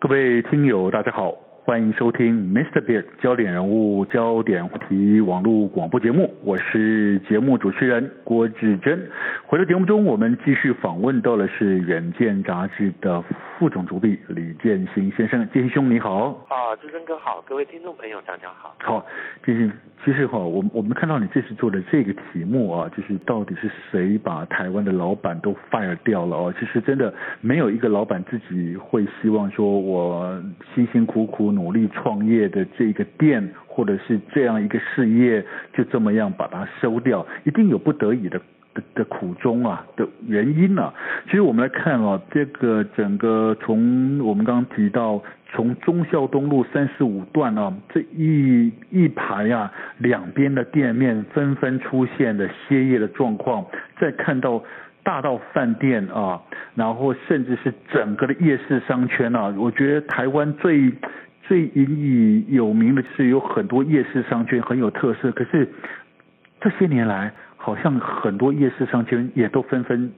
各位听友，大家好，欢迎收听 Mr. Big 焦点人物、焦点话题网络广播节目，我是节目主持人郭志珍。回到节目中，我们继续访问到的是《远见》杂志的副总主笔李建兴先生，建兴兄你好。啊，志珍哥好，各位听众朋友大家好。好，建兴，其实哈，我我们看到你这次做的这个题目啊，就是到底是谁把台湾的老板都 fire 掉了哦？其实真的没有一个老板自己会希望说，我辛辛苦苦努力创业的这个店，或者是这样一个事业，就这么样把它收掉，一定有不得已的。的苦衷啊的原因呢、其实我们来看啊，这个整个从我们刚刚提到，从忠孝东路三十五段啊，这一一排啊，两边的店面纷纷出现的歇业的状况，再看到大到饭店啊，然后甚至是整个的夜市商圈啊，我觉得台湾最最引以有名的是有很多夜市商圈很有特色，可是这些年来。好像很多夜市商圈也都纷纷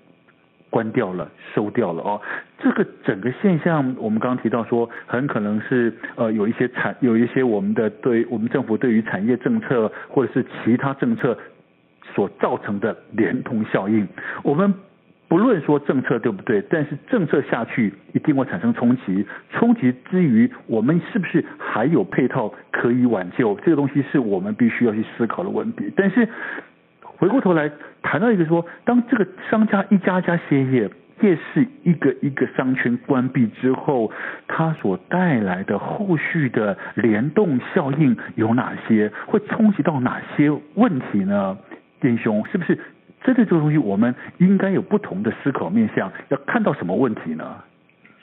关掉了、收掉了哦。这个整个现象，我们刚刚提到说，很可能是呃有一些产有一些我们的对我们政府对于产业政策或者是其他政策所造成的连通效应。我们不论说政策对不对，但是政策下去一定会产生冲击。冲击之余，我们是不是还有配套可以挽救？这个东西是我们必须要去思考的问题。但是。回过头来谈到一个说，当这个商家一家家歇业，夜市一个一个商圈关闭之后，它所带来的后续的联动效应有哪些？会冲击到哪些问题呢？丁兄，是不是针对这个东西，我们应该有不同的思考面向？要看到什么问题呢？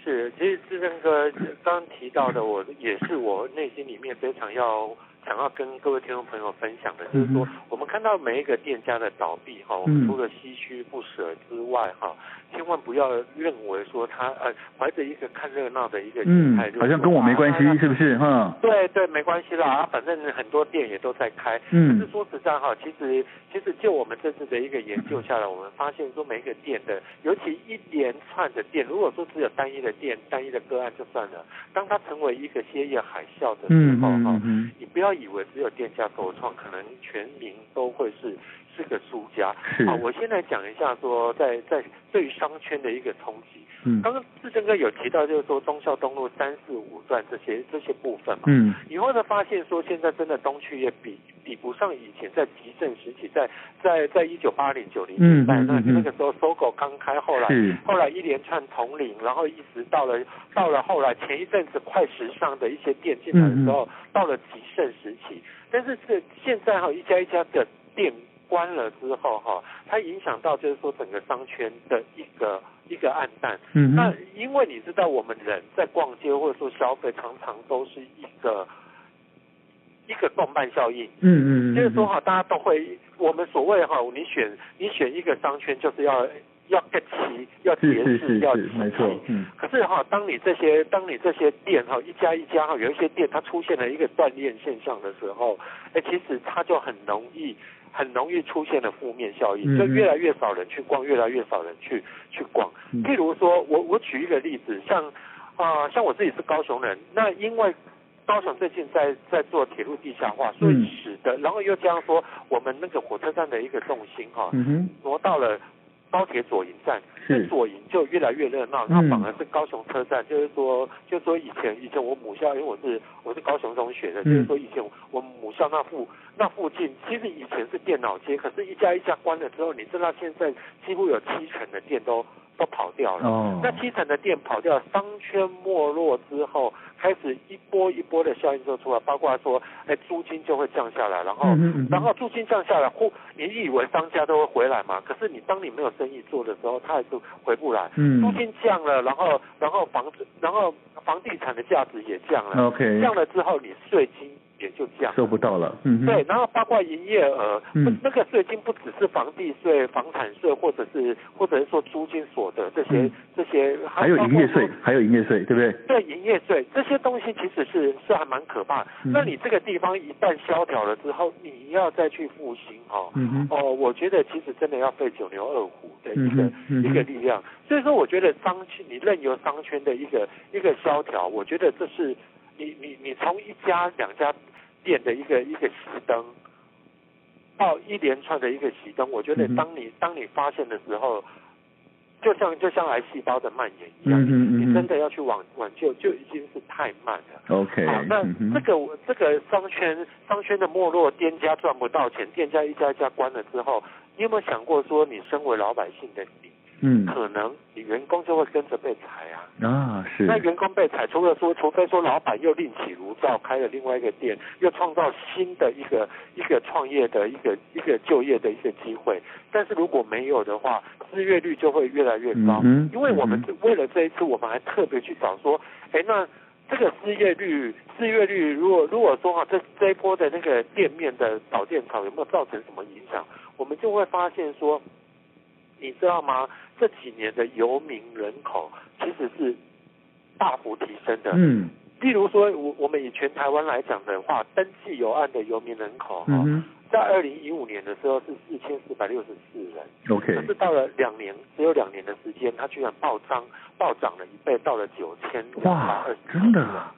是，其实志珍哥刚提到的，我也是我内心里面非常要。想要跟各位听众朋友分享的，就是说，我们看到每一个店家的倒闭，哈，我们除了唏嘘不舍之外，哈，千万不要认为说他呃怀着一个看热闹的一个心态，好像跟我没关系，是不是？哈，对对，没关系啦，反正很多店也都在开。嗯。可是说实在哈，其实其实就我们这次的一个研究下来，我们发现说每一个店的，尤其一连串的店，如果说只有单一的店、单一的个案就算了，当它成为一个歇业海啸的时候，哈，你不要。以为只有店家首创，可能全民都会是是个输家。好，我先来讲一下说在，在在对于商圈的一个冲击。嗯，刚刚志正哥有提到，就是说忠孝东路三四五段这些这些部分嘛。嗯，以后呢发现说，现在真的东区也比比不上以前在极盛时期，在在在一九八零九零年代，那那个时候 SOGO 刚开，后来后来一连串统领，然后一直到了到了后来前一阵子快时尚的一些店进来的时候，到了极盛时期。但是这现在哈一家一家的店关了之后哈，它影响到就是说整个商圈的一个。一个暗淡，嗯，那因为你知道，我们人在逛街或者说消费，常常都是一个一个动漫效应，嗯嗯，就是说哈，大家都会，我们所谓哈，你选你选一个商圈，就是要要个齐，要节制，要齐，没错，嗯。可是哈，当你这些当你这些店哈，一家一家哈，有一些店它出现了一个断链现象的时候，哎，其实它就很容易。很容易出现的负面效应，就越来越少人去逛，越来越少人去去逛。譬如说，我我举一个例子，像啊、呃，像我自己是高雄人，那因为高雄最近在在做铁路地下化，所以使得，然后又这样说，我们那个火车站的一个重心哈，挪到了。高铁左营站，那左营就越来越热闹，那反而是高雄车站，就是说，就是说以前以前我母校，因为我是我是高雄中学的，就是说以前我母校那附那附近，其实以前是电脑街，可是一家一家关了之后，你知道现在几乎有七成的店都都跑掉了。哦，那七成的店跑掉，商圈没落之后。开始一波一波的效应就出来，包括说，哎，租金就会降下来，然后，嗯嗯、然后租金降下来，或你以为商家都会回来嘛？可是你当你没有生意做的时候，他还是回不来。嗯，租金降了，然后，然后房子，然后房地产的价值也降了。OK，降了之后，你税金也就降，收不到了。嗯，对，然后包括营业额，嗯，那个税金不只是房地税、房产税，或者是或者是说租金所得这些、些，还有营业税，还有营业税，对不对？对，营业税这些东西其实是是还蛮可怕。嗯、那你这个地方一旦萧条了之后，你要再去复兴哦，嗯、哦，我觉得其实真的要费九牛二虎的一个、嗯、一个力量。所以说，我觉得商圈你任由商圈的一个一个萧条，我觉得这是。你你你从一家两家店的一个一个熄灯，到一连串的一个熄灯，我觉得当你、嗯、当你发现的时候，就像就像癌细胞的蔓延一样，嗯嗯嗯、你真的要去挽挽救，就已经是太慢了。OK，好，那这个、嗯、这个商圈商圈的没落，店家赚不到钱，店家一家一家关了之后，你有没有想过说，你身为老百姓的你？嗯，可能你员工就会跟着被裁啊。啊，是。那员工被裁，除了说，除非说老板又另起炉灶开了另外一个店，又创造新的一个一个创业的一个一个就业的一个机会。但是如果没有的话，失业率就会越来越高。嗯。因为我们为了这一次，我们还特别去找说，哎，那这个失业率，失业率如果如果说哈，这这一波的那个店面的导电潮有没有造成什么影响？我们就会发现说，你知道吗？这几年的游民人口其实是大幅提升的。嗯，例如说，我我们以全台湾来讲的话，登记游案的游民人口哈，嗯、在二零一五年的时候是四千四百六十四人。OK，可是到了两年，只有两年的时间，它居然暴涨，暴涨了一倍，到了九千两百二。真的啊？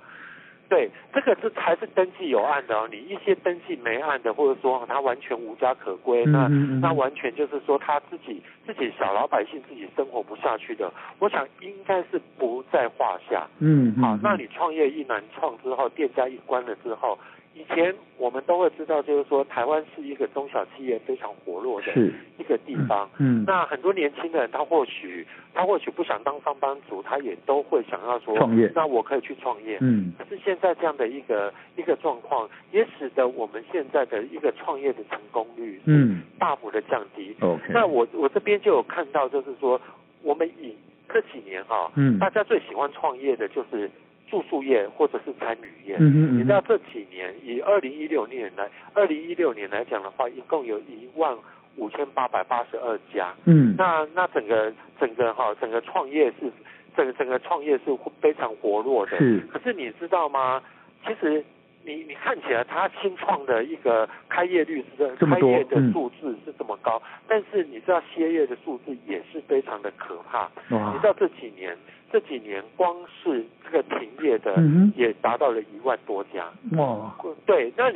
对，这个是还是登记有案的哦。你一些登记没案的，或者说他完全无家可归，嗯、那那完全就是说他自己自己小老百姓自己生活不下去的，我想应该是不在话下。嗯，好，那你创业一难创之后，店家一关了之后。以前我们都会知道，就是说台湾是一个中小企业非常活络的一个地方。嗯，嗯，那很多年轻人他或许他或许不想当上班族，他也都会想要说创业。那我可以去创业。嗯，可是现在这样的一个一个状况，也使得我们现在的一个创业的成功率嗯大幅的降低。OK，那我我这边就有看到，就是说我们以这几年哈，嗯，大家最喜欢创业的就是。住宿业或者是餐饮业，嗯嗯，你知道这几年以二零一六年来，二零一六年来讲的话，一共有一万五千八百八十二家，嗯，那那整个整个哈整个创业是整个整个创业是非常活络的，是。可是你知道吗？其实你你看起来它新创的一个开业率是这开业的数字是这么高，嗯、但是你知道歇业的数字也是非常的可怕。哇你知道这几年。这几年光是这个停业的也达到了一万多家。哇，对，那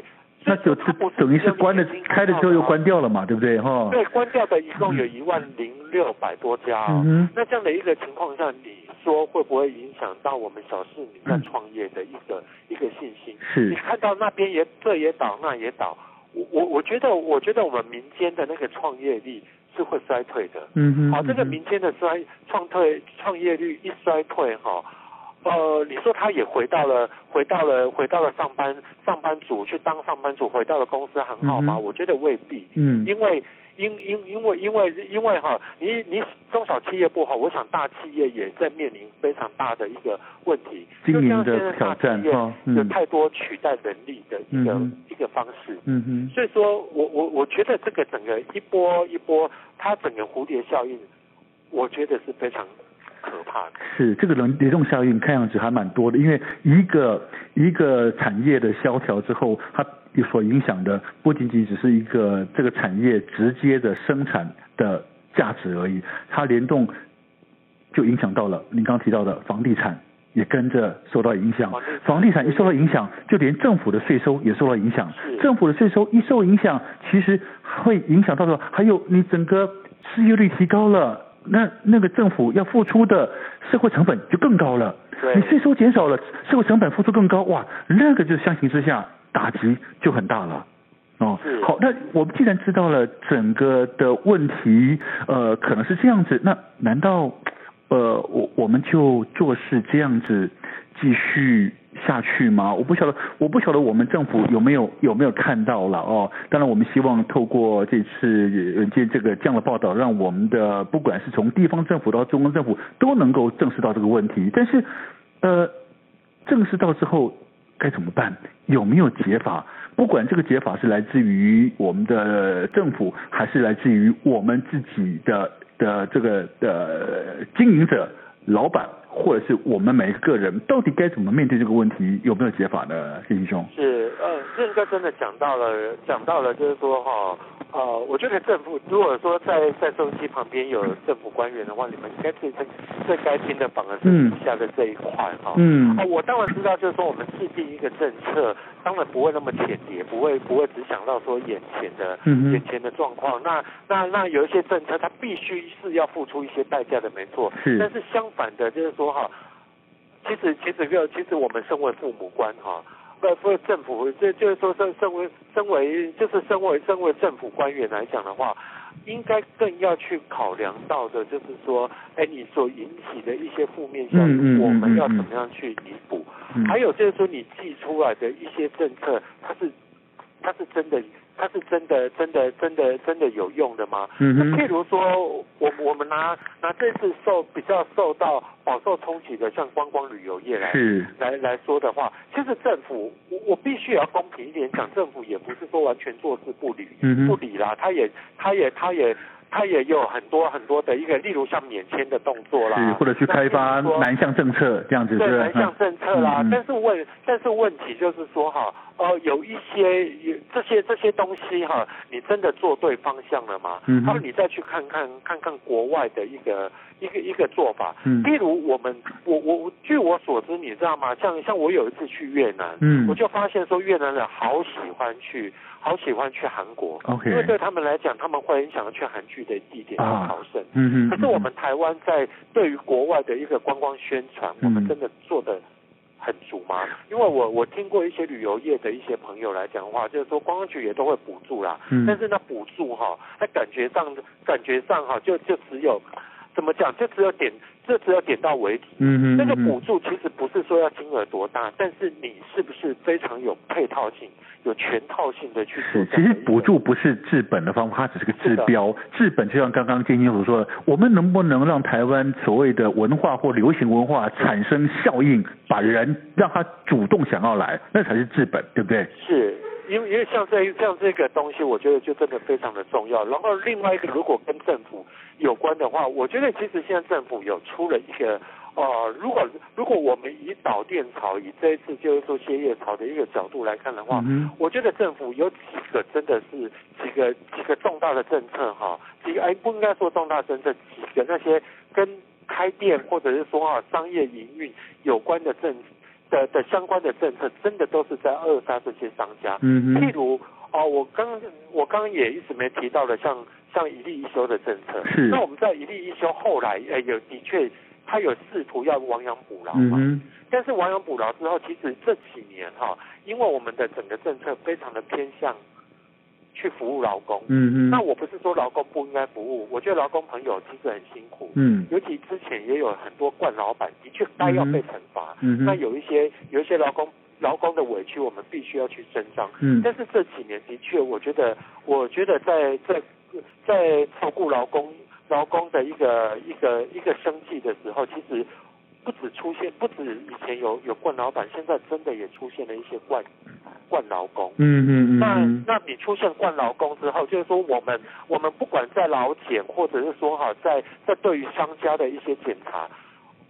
那就等于是关了，开了之后又关掉了嘛，对不对？哈。对，关掉的一共有一万零六百多家。嗯。那这样的一个情况下，你说会不会影响到我们小市民在创业的一个一个信心？是。你看到那边也这也倒，那也倒。我我我觉得，我觉得我们民间的那个创业力。是会衰退的，嗯哼，好，这个民间的衰创退创业率一衰退哈，呃，你说他也回到了回到了回到了上班上班族去当上班族回到了公司很好吗？嗯、我觉得未必，嗯，因为。因因因为因为因为哈，你你中小企业不好，我想大企业也在面临非常大的一个问题，经营的挑战哈，有太多取代人力的一个、嗯、一个方式，嗯嗯，所以说我我我觉得这个整个一波一波，它整个蝴蝶效应，我觉得是非常可怕的。是这个轮联动效应看样子还蛮多的，因为一个一个产业的萧条之后，它。所影响的不仅仅只是一个这个产业直接的生产的价值而已，它联动就影响到了您刚刚提到的房地产也跟着受到影响，房地产一受到影响，就连政府的税收也受到影响，政府的税收一受影响，其实会影响到的还有你整个失业率提高了，那那个政府要付出的社会成本就更高了，你税收减少了，社会成本付出更高，哇，那个就相形之下。打击就很大了，哦，好，那我们既然知道了整个的问题，呃，可能是这样子，那难道，呃，我我们就做事这样子继续下去吗？我不晓得，我不晓得我们政府有没有有没有看到了哦。当然，我们希望透过这次这这个这样的报道，让我们的不管是从地方政府到中央政府都能够正视到这个问题。但是，呃，正视到之后该怎么办？有没有解法？不管这个解法是来自于我们的政府，还是来自于我们自己的的这个的经营者、老板，或者是我们每一个人，到底该怎么面对这个问题？有没有解法呢？谢医兄是，呃，任哥真的讲到了，讲到了，就是说哈。哦呃，我觉得政府如果说在在收音机旁边有政府官员的话，你们应该最最最该听的反而是底下的这一块哈。嗯。啊，我当然知道，就是说我们制定一个政策，当然不会那么浅碟，不会不会只想到说眼前的、嗯、眼前的状况。那那那有一些政策，它必须是要付出一些代价的，没错。是。但是相反的，就是说哈，其实其实个其实我们身为父母官哈。不不，政府这就是说，身身为身为就是身为身为政府官员来讲的话，应该更要去考量到的，就是说，哎，你所引起的一些负面效应，我们要怎么样去弥补？还有就是说，你寄出来的一些政策，它是它是真的。它是真的、真的、真的、真的有用的吗？嗯哼。譬如说，我我们拿拿这次受比较受到饱受冲击的，像观光旅游业来来来说的话，其实政府我我必须要公平一点讲，政府也不是说完全坐视不理，嗯，不理啦，他也他也他也。他也它也有很多很多的一个，例如像免签的动作啦，或者去开发南向政策这样子，对南向政策啦。嗯、但是问，但是问题就是说哈，呃，有一些有这些这些东西哈，你真的做对方向了吗？嗯，然后你再去看看看看国外的一个一个一个做法，嗯，例如我们我我据我所知，你知道吗？像像我有一次去越南，嗯，我就发现说越南人好喜欢去。好喜欢去韩国，Okay. 因为对他们来讲，他们会很想要去韩剧的地点来朝圣。嗯嗯。可是我们台湾在对于国外的一个观光宣传，嗯、我们真的做的很足吗？因为我我听过一些旅游业的一些朋友来讲的话，就是说观光局也都会补助啦，嗯、但是那补助哈，那感觉上感觉上哈，就就只有怎么讲，就只有点。这只要点到为止。嗯嗯。那个补助其实不是说要金额多大，但是你是不是非常有配套性、有全套性的去做？其实补助不是治本的方法，它只是个治标。治本就像刚刚金金所说的，我们能不能让台湾所谓的文化或流行文化产生效应，把人让他主动想要来，那才是治本，对不对？是。因为因为像这像这个东西，我觉得就真的非常的重要。然后另外一个，如果跟政府有关的话，我觉得其实现在政府有出了一个，呃，如果如果我们以导电潮，以这一次就是说歇业潮的一个角度来看的话，嗯、我觉得政府有几个真的是几个几个重大的政策哈，几个哎不应该说重大政策，几个那些跟开店或者是说啊商业营运有关的政策。的的相关的政策，真的都是在扼杀这些商家。嗯嗯。譬如哦，我刚我刚刚也一直没提到的，像像一例一休的政策。是。那我们在一例一休后来，哎，有的确他有试图要亡羊补牢嘛。嗯。但是亡羊补牢之后，其实这几年哈，因为我们的整个政策非常的偏向。去服务劳工，嗯嗯，那我不是说劳工不应该服务，我觉得劳工朋友其实很辛苦，嗯，尤其之前也有很多惯老板的确该要被惩罚，嗯，那有一些有一些劳工劳工的委屈，我们必须要去伸张，嗯，但是这几年的确，我觉得我觉得在在在照顾劳工劳工的一个一个一个生计的时候，其实不止出现，不止以前有有惯老板，现在真的也出现了一些惯。惯劳工，嗯嗯嗯，那那你出现惯劳工之后，就是说我们我们不管在劳检，或者是说哈，在在对于商家的一些检查，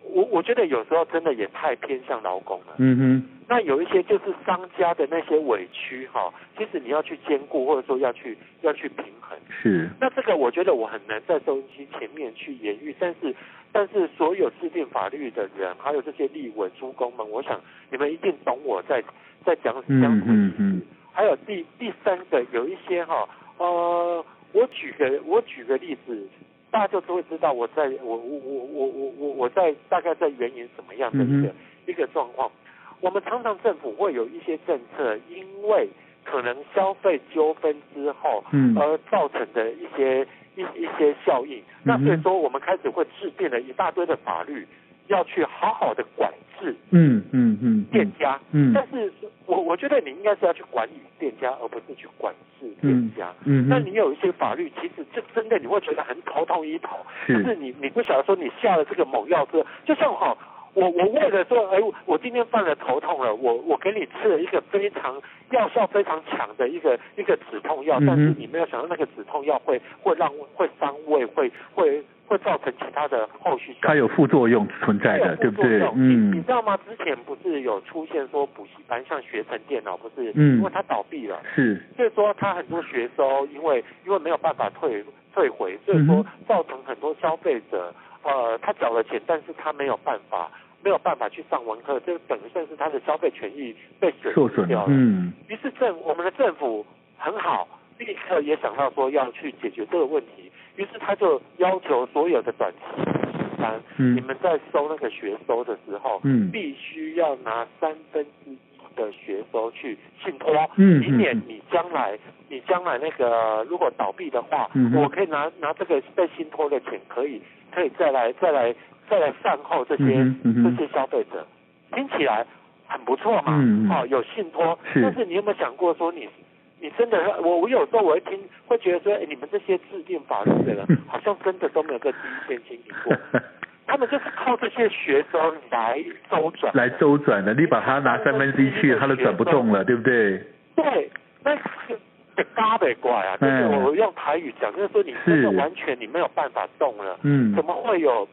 我我觉得有时候真的也太偏向劳工了，嗯哼。那有一些就是商家的那些委屈哈，其实你要去兼顾，或者说要去要去平衡，是。那这个我觉得我很难在收音机前面去言喻，但是但是所有制定法律的人，还有这些立委诸公们，我想你们一定懂我在。在讲讲什么？还有第第三个，有一些哈，呃，我举个我举个例子，大家就都会知道我在我我我我我我我在大概在援引什么样的一个、嗯、一个状况。我们常常政府会有一些政策，因为可能消费纠纷之后，嗯而造成的一些一一些效应。那所以说，我们开始会制定了一大堆的法律。要去好好的管制，嗯嗯嗯，店家，嗯，但是我我觉得你应该是要去管理店家，而不是去管制店家，嗯，那你有一些法律，其实就真的你会觉得很头痛医头，是，就是你你不晓得说你下了这个猛药之后，就像哈，我我为了说，哎，我今天犯了头痛了，我我给你吃了一个非常药效非常强的一个一个止痛药，嗯、但是你没有想到那个止痛药会会让会伤胃，会会会造成其他的后续。它有副作用存在的，对不对？嗯。你知道吗？之前不是有出现说补习班像学成电脑不是，嗯，因为它倒闭了，是，所以说它很多学收，因为因为没有办法退退回，所以说造成很多消费者，呃，他缴了钱，但是他没有办法。没有办法去上完课，这等于算是他的消费权益被损失掉了。嗯。于是政我们的政府很好，立刻也想到说要去解决这个问题。于是他就要求所有的短期班，嗯，你们在收那个学收的时候，嗯，必须要拿三分之一的学收去信托，嗯，以免你将来你将来那个如果倒闭的话，嗯，我可以拿拿这个被信托的钱，可以可以再来再来。再来善后这些、嗯嗯、这些消费者，听起来很不错嘛，嗯、哦，有信托。是。但是你有没有想过说你，你真的，我我有时候我会听，会觉得说，哎，你们这些制定法律的人，好像真的都没有在第一线经历过。他们就是靠这些学生来周转。来周转的，你把他拿三分之一去，他都转不动了，对不对？对，那是嘎的怪啊！就是我用台语讲，就是说你真的完全你没有办法动了。嗯。怎么会有？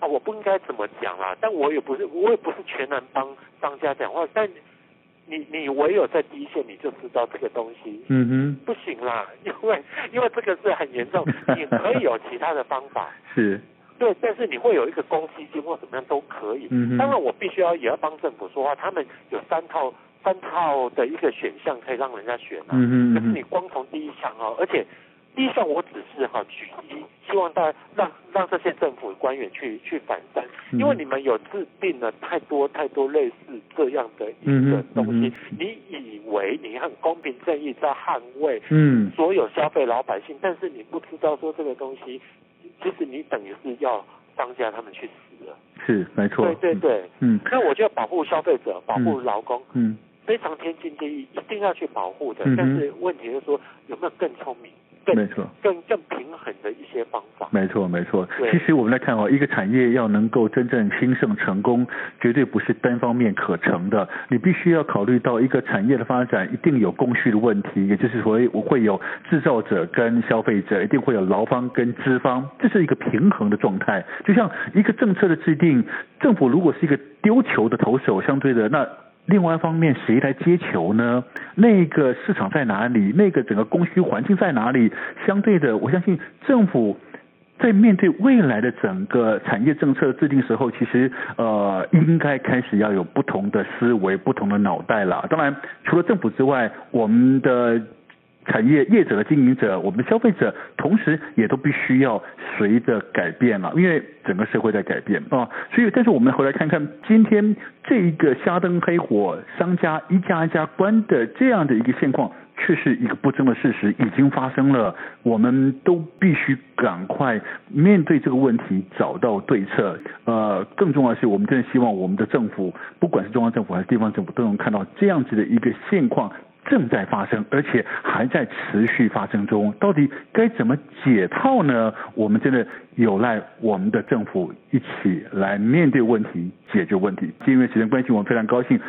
啊，我不应该怎么讲啦，但我也不是，我也不是全然帮商家讲话，但你你唯有在第一线，你就知道这个东西，嗯哼，不行啦，因为因为这个是很严重，你可以有其他的方法，是，对，但是你会有一个公积金或怎么样都可以，嗯哼，当然我必须要也要帮政府说话，他们有三套三套的一个选项可以让人家选啊，嗯哼，可是你光从第一项哦，而且。第一项我只是哈举一，希望大家让让这些政府官员去去反弹，因为你们有制定了太多太多类似这样的一个东西，你以为你很公平正义在捍卫嗯所有消费老百姓，但是你不知道说这个东西，其实你等于是要商家他们去死了。是，没错。对对对，嗯，那我就要保护消费者、保护劳工，嗯，非常天经地义，一定要去保护的。但是问题就是说，有没有更聪明？没错，更更平衡的一些方法。没错，没错。其实我们来看哦，一个产业要能够真正兴盛成功，绝对不是单方面可成的。你必须要考虑到一个产业的发展，一定有供需的问题，也就是所谓我会有制造者跟消费者，一定会有劳方跟资方，这是一个平衡的状态。就像一个政策的制定，政府如果是一个丢球的投手，相对的那。另外一方面，谁来接球呢？那个市场在哪里？那个整个供需环境在哪里？相对的，我相信政府在面对未来的整个产业政策制定时候，其实呃应该开始要有不同的思维、不同的脑袋了。当然，除了政府之外，我们的。产业业者的经营者，我们消费者，同时也都必须要随着改变了，因为整个社会在改变啊。所以，但是我们回来看看，今天这一个瞎灯黑火，商家一家一家关的这样的一个现况，却是一个不争的事实，已经发生了。我们都必须赶快面对这个问题，找到对策。呃，更重要的是，我们真的希望我们的政府，不管是中央政府还是地方政府，都能看到这样子的一个现况。正在发生，而且还在持续发生中。到底该怎么解套呢？我们真的有赖我们的政府一起来面对问题、解决问题。因为时间关系，我们非常高兴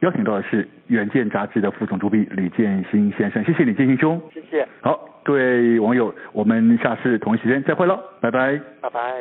邀请到的是《远见》杂志的副总主笔李建新先生。谢谢李建新兄。谢谢。好，各位网友，我们下次同一时间再会喽，拜拜。拜拜。